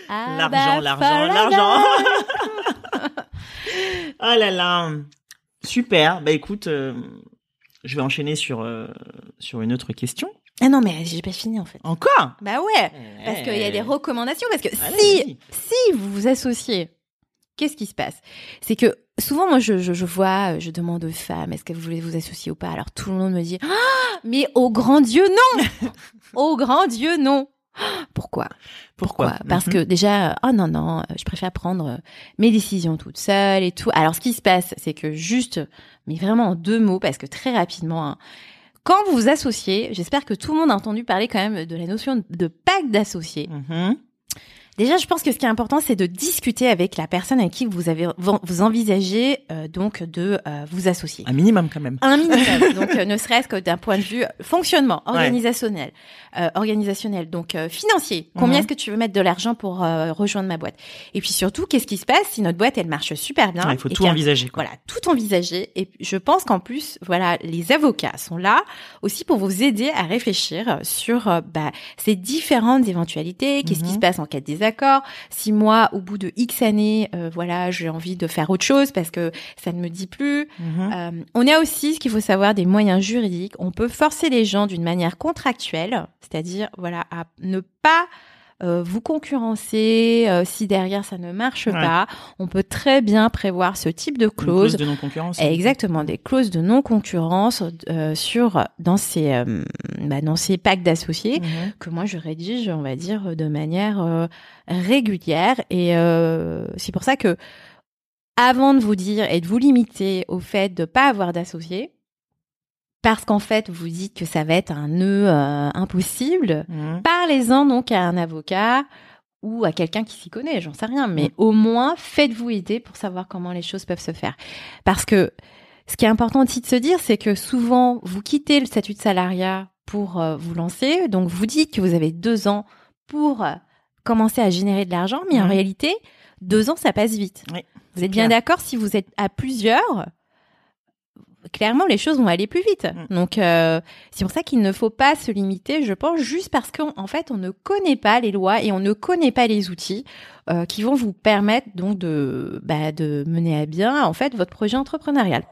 Ah, l'argent, l'argent, l'argent. oh là là. Super. Bah écoute, euh, je vais enchaîner sur, euh, sur une autre question. Ah non, mais j'ai pas fini en fait. Encore? Bah ouais, parce qu'il y a des recommandations. Parce que si, si vous vous associez Qu'est-ce qui se passe? C'est que souvent, moi, je, je, vois, je demande aux femmes, est-ce que vous voulez vous associer ou pas? Alors tout le monde me dit, ah, mais au grand Dieu, non Au grand Dieu, non pourquoi? Pourquoi, Parce que mhm. déjà, oh non, non, je préfère prendre mes décisions toute seule et tout. Alors, ce qui se passe, c'est que juste, mais vraiment en deux mots, parce que très rapidement, hein, quand vous vous associez, j'espère que tout le monde a entendu parler quand même de la notion de pacte d'associés. Mhm. Déjà, je pense que ce qui est important, c'est de discuter avec la personne avec qui vous avez vous envisagez euh, donc de euh, vous associer. Un minimum quand même. Un minimum. donc euh, ne serait-ce que d'un point de vue fonctionnement, organisationnel, organisationnel, donc financier. Combien mhm. est-ce que tu veux mettre de l'argent pour rejoindre ma boîte? Et puis surtout, qu'est-ce qui se passe si notre boîte elle marche super bien Il faut tout envisager. Voilà, tout envisager. Et je pense qu'en plus, voilà, les avocats sont là aussi pour vous aider à réfléchir sur bah, ces différentes éventualités. Qu'est-ce qui mhm. se passe en cas de d'accord. Si moi, au bout de X années, euh, voilà, j'ai envie de faire autre chose parce que ça ne me dit plus. Mhm. Euh, on a aussi, ce qu'il faut savoir, des moyens juridiques. On peut forcer les gens d'une manière contractuelle, c'est-à-dire, voilà, à ne pas euh, vous concurrencer euh, si derrière ça ne marche pas. On peut très bien prévoir ce type de clause. de non-concurrence. Exactement, des clauses de non-concurrence euh, sur dans ces bah, dans ces packs d'associés mhm. que moi je rédige, on va dire, de manière régulière. Et c'est pour ça que avant de vous dire et de vous limiter au fait de pas avoir d'associés, parce qu'en fait, vous dites que ça va être un nœud euh, impossible. Mmh. Parlez-en donc à un avocat ou à quelqu'un qui s'y connaît, j'en sais rien, mais mmh. au moins faites-vous aider pour savoir comment les choses peuvent se faire. Parce que ce qui est important aussi de se dire, c'est que souvent, vous quittez le statut de salariat pour euh, vous lancer, donc vous dites que vous avez deux ans pour euh, commencer à générer de l'argent, mais en mmh. réalité, deux ans, ça passe vite. vous êtes bien d'accord si vous êtes à plusieurs clairement les choses vont aller plus vite. Mm. Donc euh, c'est pour ça qu'il ne faut pas se limiter, je pense, juste parce qu'en fait on ne connaît pas les lois et on ne connaît pas les outils euh, qui vont vous permettre donc de bah, de mener à bien en fait votre projet entrepreneurial.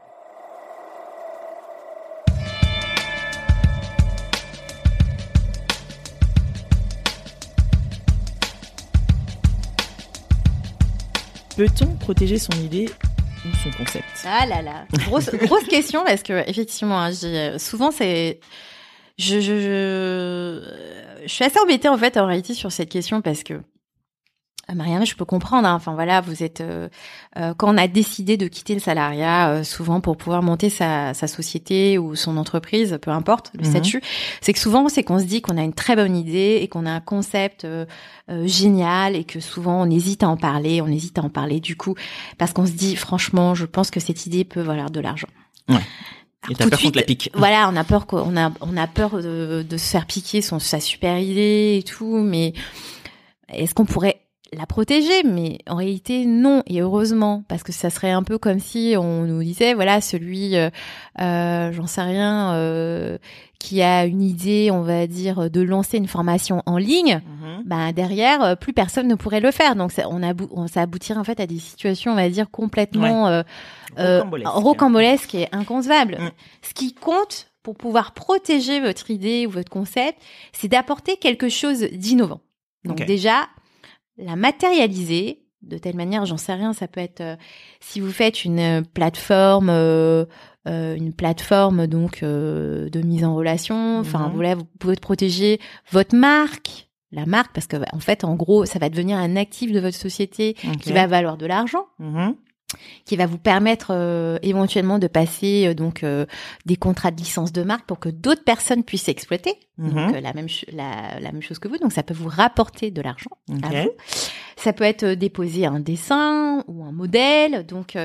Peut-on protéger son idée Ah là là, grosse question parce que effectivement, hein, euh, souvent c'est je, je, suis assez embêtée en fait en réalité sur cette question parce que Marianne, je peux comprendre. Hein. Enfin voilà, vous êtes euh, euh, quand on a décidé de quitter le salariat, euh, souvent pour pouvoir monter sa, sa, société ou son entreprise, peu importe le mhm. statut, c'est que souvent c'est qu'on se dit qu'on a une très bonne idée et qu'on a un concept génial et que souvent on hésite à en parler, on hésite à en parler du coup parce qu'on se dit franchement, je pense que cette idée peut valoir de l'argent. Ouais. Et t'as peur qu'on la pique. Voilà, on a peur qu'on a on a peur de, de se faire piquer son sa super idée et tout, mais est-ce qu'on pourrait la protéger, mais en réalité non, et heureusement, parce que ça serait un peu comme si on nous disait, voilà, celui, euh, euh j'en sais rien, euh, qui a une idée, on va dire, de lancer une formation en ligne, ben derrière, euh, plus personne ne pourrait le faire. Donc ça, on, on ça aboutirait en fait à des situations, on va dire, complètement ouais. rocambolesques et inconcevables. Mm. Ce qui compte pour pouvoir protéger votre idée ou votre concept, c'est d'apporter quelque chose d'innovant. Donc déjà, la matérialiser de telle manière, j'en sais rien, ça peut être euh, si vous faites une euh, plateforme, euh, une plateforme donc de mise en relation. Enfin, mhm. voilà, vous pouvez protéger votre marque, la marque, parce que en fait, en gros, ça va devenir un actif de votre société qui va valoir de l'argent. Mhm qui va vous permettre euh, éventuellement de passer euh, donc euh, des contrats de licence de marque pour que d'autres personnes puissent exploiter. Donc mhm. la même la, la, même chose que vous. Donc ça peut vous rapporter de l'argent ça peut être déposer un dessin ou un modèle. Donc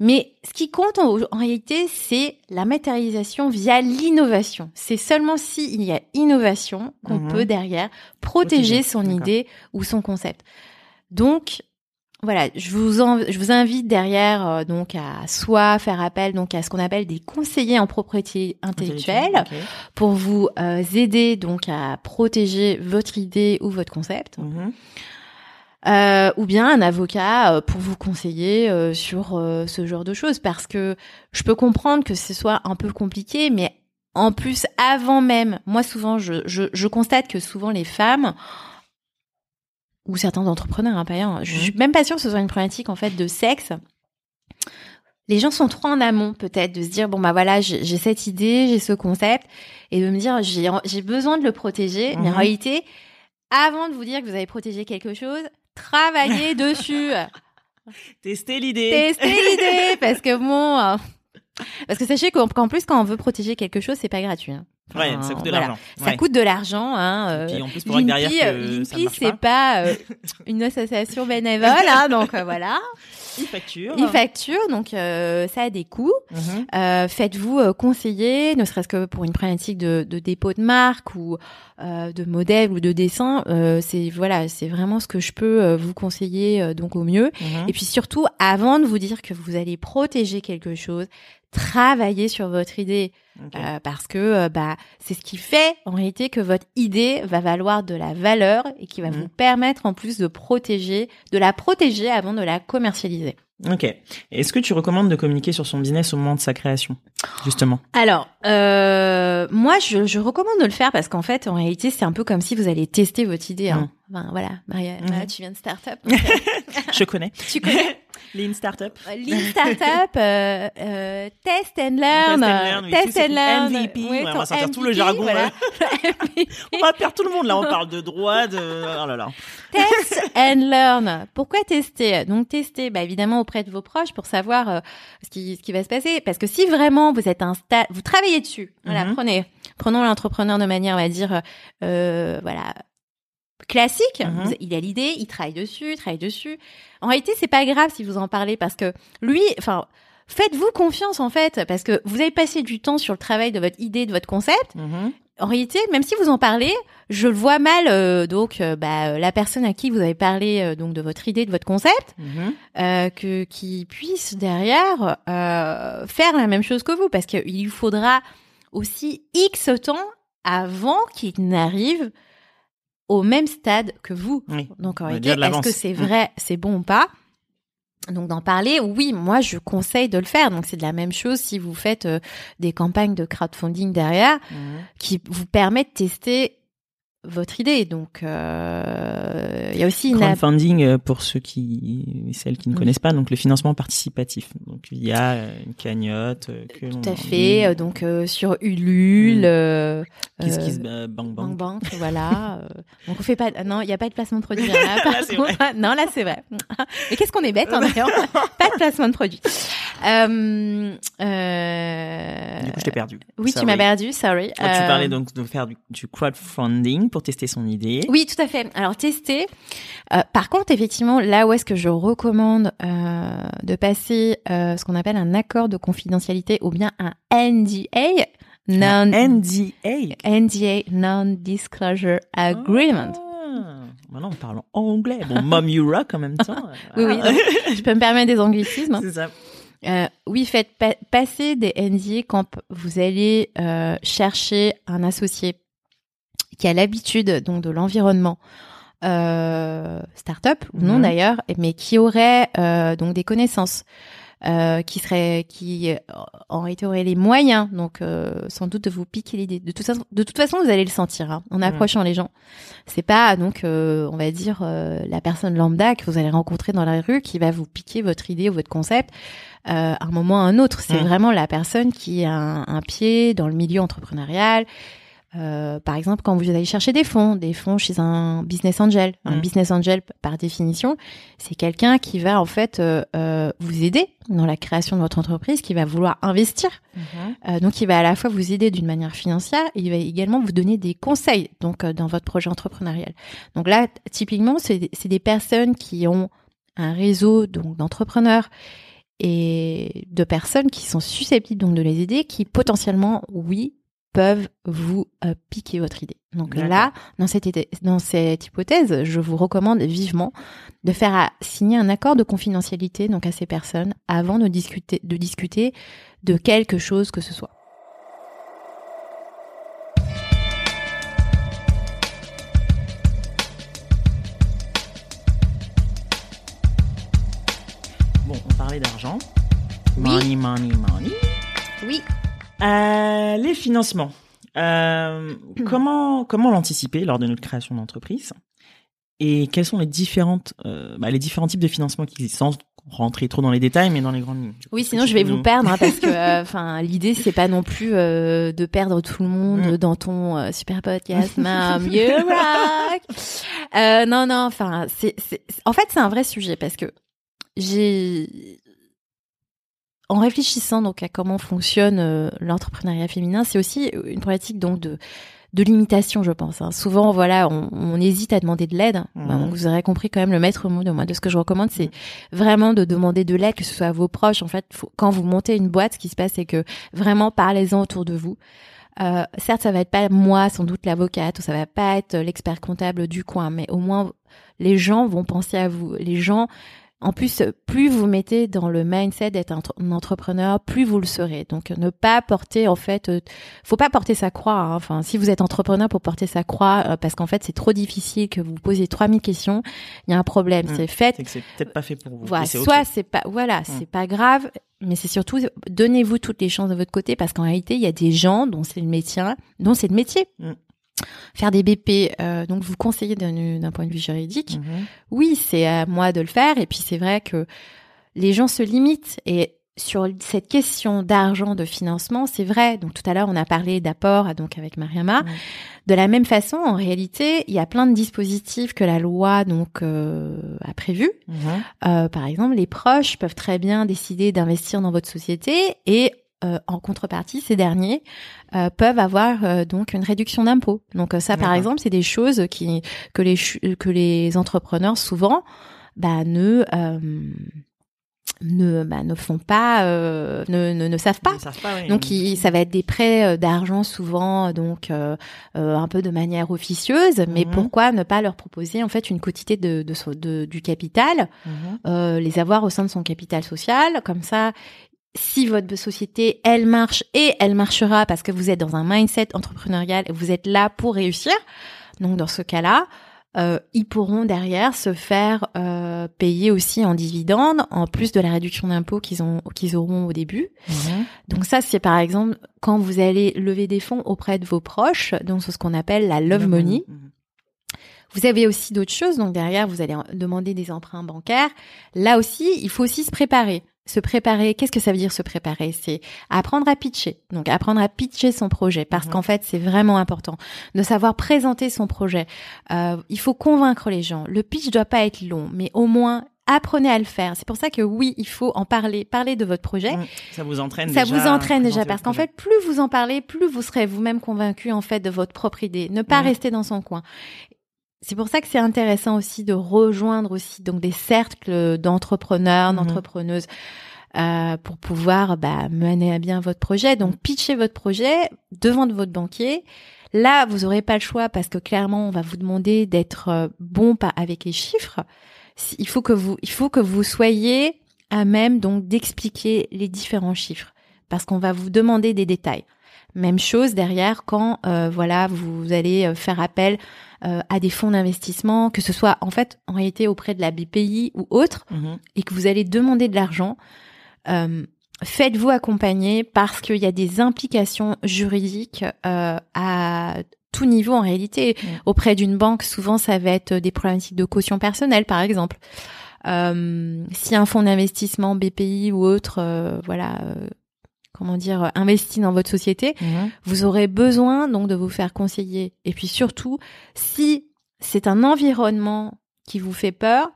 mais ce qui compte en, réalité c'est la matérialisation via l'innovation. C'est seulement s'il y a innovation qu'on mhm. peut derrière protéger son idée ou son concept. Donc voilà, je vous, je vous invite derrière euh, donc à soit faire appel donc à ce qu'on appelle des conseillers en propriété intellectuelle pour vous euh, aider donc à protéger votre idée ou votre concept. Mhm. Euh, ou bien un avocat pour vous conseiller sur ce genre de choses parce que je peux comprendre que ce soit un peu compliqué mais en plus avant même moi souvent je, je, je constate que souvent les femmes ou certains entrepreneurs, hein, pas Je suis même pas sûre que ce soit une problématique en fait de sexe. Les gens sont trop en amont peut-être de se dire bon bah voilà j'ai cette idée, j'ai ce concept et de me dire j'ai besoin de le protéger. Mais en mhm. réalité, avant de vous dire que vous avez protégé quelque chose, travaillez dessus. Testez l'idée. Testez l'idée parce que bon, euh, parce que sachez qu'en plus quand on veut protéger quelque chose, c'est pas gratuit. Hein ouais, ça coûte de l'argent. Ça coûte de l'argent. Hein, euh, et puis en plus pour derrière que c'est pas, euh, une association bénévole, hein, donc euh, voilà. Il facture. Il facture, donc euh, ça a des coûts. Euh, Faites-vous conseiller, ne serait-ce que pour une problématique de, de, dépôt de marque ou de modèle ou de dessin. c'est voilà, c'est vraiment ce que je peux vous conseiller donc au mieux. Mhm. Et puis surtout, avant de vous dire que vous allez protéger quelque chose, travailler sur votre idée. Euh, parce que euh, bah c'est ce qui fait en réalité que votre idée va valoir de la valeur et qui va mhm. vous permettre en plus de protéger, de la protéger avant de la commercialiser. Ok. Est-ce que tu recommandes de communiquer sur son business au moment de sa création, justement? Alors, euh, moi, je, je, recommande de le faire parce qu'en fait, en réalité, c'est un peu comme si vous allez tester votre idée. Hein. Mhm. Enfin, voilà, Maria, mhm. tu viens de start-up. je connais. Tu connais Lean Startup. Euh, Lean Startup, euh, euh, Test and Learn. Test and Learn. MVP. on va sortir tout le jargon. on va perdre tout le monde là. On parle de droit, de. Oh là là. Test and Learn. Pourquoi tester? Donc tester, bah, évidemment auprès de vos proches pour savoir euh, ce, qui, ce qui va se passer. Parce que si vraiment vous êtes un stade, vous travaillez dessus. Voilà, mhm. prenez, prenons l'entrepreneur de manière, on va dire, euh, voilà, classique. Mhm. Il a l'idée, il travaille dessus, il travaille dessus. En réalité, c'est pas grave si vous en parlez parce que lui, enfin, faites-vous confiance en fait parce que vous avez passé du temps sur le travail de votre idée, de votre concept. Mhm. en réalité, même si vous en parlez, je le vois mal. euh, donc, euh, bah, la personne à qui vous avez parlé euh, donc de votre idée, de votre concept, euh, que qui puisse derrière euh, faire la même chose que vous, parce qu'il lui faudra aussi X temps avant qu'il n'arrive au même stade que vous. Oui. Donc en réalité, est-ce que c'est Mm. vrai, c'est bon ou pas? Donc d'en parler, oui, moi je conseille de le faire. Donc c'est de la même chose si vous faites euh, des campagnes de crowdfunding derrière Mhm. qui vous permettent de tester votre idée. Donc euh, il y a aussi une Crowdfunding euh, pour ceux qui celles qui ne Oui. connaissent pas, donc le financement participatif. Donc il y a euh, une cagnotte que tout à fait. donc euh, sur Ulule, Mm. euh, euh, Kiss euh, Bang Bang. Bank, voilà. donc on fait pas. Non, il n'y a pas de placement de produit. Là, Là, c'est non, là c'est vrai. Mais qu'est-ce qu'on est bête hein, d'ailleurs? Pas de placement de produit. Euh, euh, Du coup, je t'ai perdu. Oui, tu m'as perdu. Sorry. Ah, Tu parlais donc de faire du, du crowdfunding pour tester son idée. Oui, tout à fait. Alors tester. Euh, par contre, effectivement, là où est-ce que je recommande euh, de passer euh, ce qu'on appelle un accord de confidentialité ou bien un NDA, non NDA. NDA non-disclosure agreement. Ah, maintenant, on parle en anglais. Bon, Mom You Rock en même temps. Oui, oui. Voilà. Je peux me permettre des anglicismes. C'est ça. Euh, oui, faites pa- passer des NDA quand vous allez euh, chercher un associé qui a l'habitude donc de l'environnement euh, start-up ou non Mhm. d'ailleurs, mais qui aurait euh, donc des connaissances, euh, qui serait, qui euh, en réalité aurait les moyens, donc euh, sans doute de vous piquer l'idée. De toute façon, de toute façon, vous allez le sentir hein, en approchant les gens. C'est pas donc, euh, on va dire, euh, la personne lambda que vous allez rencontrer dans la rue qui va vous piquer votre idée ou votre concept euh, à un moment ou à un autre. C'est Mhm. vraiment la personne qui a un, un pied dans le milieu entrepreneurial. Euh, par exemple, quand vous allez chercher des fonds, des fonds chez un business angel. Un Mhm. business angel, par définition, c'est quelqu'un qui va en fait euh, euh, vous aider dans la création de votre entreprise, qui va vouloir investir. Euh, donc, il va à la fois vous aider d'une manière financière, et il va également vous donner des conseils donc dans votre projet entrepreneurial. Donc là, typiquement, c'est des personnes qui ont un réseau donc d'entrepreneurs et de personnes qui sont susceptibles donc de les aider, qui potentiellement, oui, peuvent vous euh, piquer votre idée. Donc là, dans cette, idée- dans cette hypothèse, je vous recommande vivement de faire à- signer un accord de confidentialité donc à ces personnes avant de discuter de discuter de quelque chose que ce soit. Bon, on parlait d'argent. Oui. Money, money, money. Oui. Euh, les financements. Euh, comment comment l'anticiper lors de notre création d'entreprise? Et quels sont les différentes euh, bah, les différents types de financement qui existent? Sans rentrer trop dans les détails, mais dans les grandes lignes. Oui, sinon je vais vous perdre hein, parce que euh, enfin l'idée c'est pas non plus euh, de perdre tout le monde Mm. dans ton euh, super podcast Mom You Rock. Euh, non non, enfin c'est c'est en fait c'est un vrai sujet parce que j'ai en réfléchissant donc à comment fonctionne euh, l'entrepreneuriat féminin, c'est aussi une problématique donc de de limitation, je pense. hein. Souvent, voilà, on, on hésite à demander de l'aide. Mhm. Vous aurez compris quand même le maître mot de moi. De ce que je recommande, c'est vraiment de demander de l'aide, que ce soit à vos proches. En fait, faut- quand vous montez une boîte, ce qui se passe, c'est que vraiment parlez-en autour de vous. Euh, certes, ça va être pas moi, sans doute l'avocate, ou ça va pas être l'expert comptable du coin, mais au moins les gens vont penser à vous. Les gens, en plus, plus vous mettez dans le mindset d'être un, entrepreneur, plus vous le serez. Donc, ne pas porter, en fait, euh, faut pas porter sa croix. hein. Enfin, si vous êtes entrepreneur pour porter sa croix, euh, parce qu'en fait, c'est trop difficile que vous posiez 3000 questions, il y a un problème. Mm. C'est fait C'est peut-être pas fait pour vous. voilà, soit c'est pas voilà, c'est pas grave, mais c'est surtout donnez-vous toutes les chances de votre côté parce qu'en réalité, il y a des gens dont c'est le métier, dont c'est le métier. Mm. Faire des BP, euh, donc vous conseillez d'un point de vue juridique. Mhm. Oui, c'est à moi de le faire. Et puis c'est vrai que les gens se limitent. Et sur cette question d'argent, de financement, c'est vrai. Donc tout à l'heure, on a parlé d'apport, donc avec Mariama. De la même façon, en réalité, il y a plein de dispositifs que la loi donc euh, a prévus. Mhm. Euh, par exemple, les proches peuvent très bien décider d'investir dans votre société et euh, en contrepartie, ces derniers euh, peuvent avoir euh, donc une réduction d'impôts. Donc euh, ça, par exemple, c'est des choses qui que les ch- que les entrepreneurs souvent bah, ne euh, ne bah, ne font pas euh, ne, ne, ne savent pas, donc ça va être des prêts euh, d'argent souvent donc euh, un peu de manière officieuse mais mhm. pourquoi ne pas leur proposer en fait une quotité de, de, du capital mhm. les avoir au sein de son capital social? Comme ça si votre société elle marche et elle marchera parce que vous êtes dans un mindset entrepreneurial et vous êtes là pour réussir donc dans ce cas-là euh, ils pourront derrière se faire euh, payer aussi en dividendes, en plus de la réduction d'impôts qu'ils ont qu'ils auront au début. Donc ça, c'est par exemple quand vous allez lever des fonds auprès de vos proches, donc c'est ce qu'on appelle la love money. Mhm. Vous avez aussi d'autres choses, donc derrière vous allez demander des emprunts bancaires. Là aussi, il faut aussi se préparer se préparer, qu'est-ce que ça veut dire se préparer? C'est apprendre à pitcher. Donc apprendre à pitcher son projet parce qu'en fait c'est vraiment important de savoir présenter son projet. Euh, il faut convaincre les gens. Le pitch doit pas être long, mais au moins apprenez à le faire. C'est pour ça que oui, il faut en parler, parler de votre projet. Mhm. Ça vous entraîne ça déjà. Ça vous entraîne déjà parce qu'en fait, plus vous en parlez, plus vous serez vous-même convaincu en fait de votre propre idée. Ne pas rester dans son coin. C'est pour ça que c'est intéressant aussi de rejoindre aussi donc des cercles d'entrepreneurs, d'entrepreneuses euh, pour pouvoir bah, mener à bien votre projet. Donc, pitchez votre projet devant votre banquier. Là, vous n'aurez pas le choix parce que clairement, on va vous demander d'être euh, bon avec les chiffres. Il faut que vous, il faut que vous soyez à même donc d'expliquer les différents chiffres parce qu'on va vous demander des détails. Même chose derrière quand euh, voilà vous allez faire appel à des fonds d'investissement, que ce soit en fait en réalité auprès de la BPI ou autre, mhm. et que vous allez demander de l'argent. Euh, faites-vous accompagner parce qu'il y a des implications juridiques euh, à tout niveau en réalité. Auprès d'une banque, souvent ça va être des problématiques de caution personnelle, par exemple. Euh, si un fonds d'investissement BPI ou autre, euh, voilà, euh, comment dire, investit dans votre société, mhm. vous aurez besoin donc de vous faire conseiller. Et puis surtout, si c'est un environnement qui vous fait peur,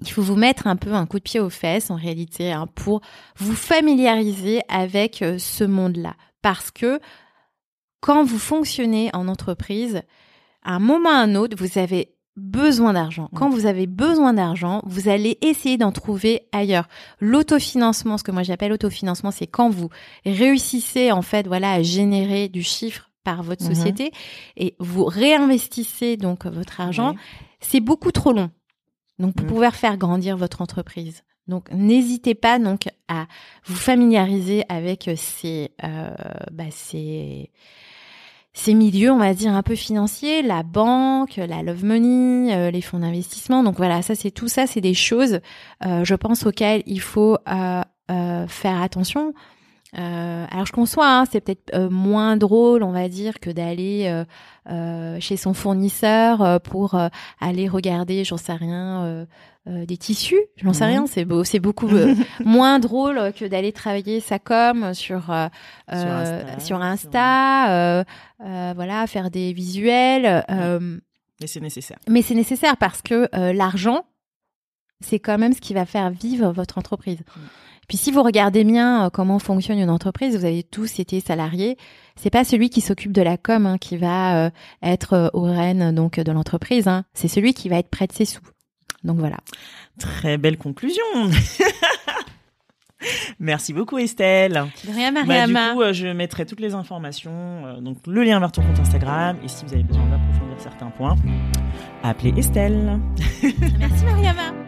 il faut vous mettre un peu un coup de pied aux fesses en réalité hein, pour vous familiariser avec euh, ce monde-là. Parce que quand vous fonctionnez en entreprise, à un moment ou à un autre, vous avez besoin d'argent. Quand vous avez besoin d'argent, vous allez essayer d'en trouver ailleurs. L'autofinancement, ce que moi j'appelle autofinancement, c'est quand vous réussissez en fait voilà à générer du chiffre par votre mhm. société et vous réinvestissez donc votre argent. C'est beaucoup trop long donc pour mm. pouvoir faire grandir votre entreprise. Donc n'hésitez pas donc à vous familiariser avec ces, euh, bah, ces ces milieux, on va dire un peu financiers, la banque, la love money, euh, les fonds d'investissement. Donc voilà, ça c'est tout ça, c'est des choses, euh, je pense auxquelles il faut euh, faire attention. Euh, alors je conçois, hein, c'est peut-être euh, moins drôle, on va dire, que d'aller euh, chez son fournisseur pour aller regarder, j'en sais rien, des tissus, j'en sais rien. C'est beau, c'est beaucoup moins drôle que d'aller travailler sa com sur sur Insta, voilà, faire des visuels. Mais c'est nécessaire. Mais c'est nécessaire parce que l'argent, c'est quand même ce qui va faire vivre votre entreprise. Mm. Puis si vous regardez bien euh, comment fonctionne une entreprise, vous avez tous été salariés. C'est pas celui qui s'occupe de la com hein, qui va euh, être euh, au rênes donc de l'entreprise. Hein. C'est celui qui va être près de ses sous. Donc voilà. Très belle conclusion. Merci beaucoup Estelle. De rien Mariama. Bah, du coup, je mettrai toutes les informations, donc le lien vers ton compte Instagram. Et si vous avez besoin d'approfondir certains points, appelez Estelle. Merci Mariama.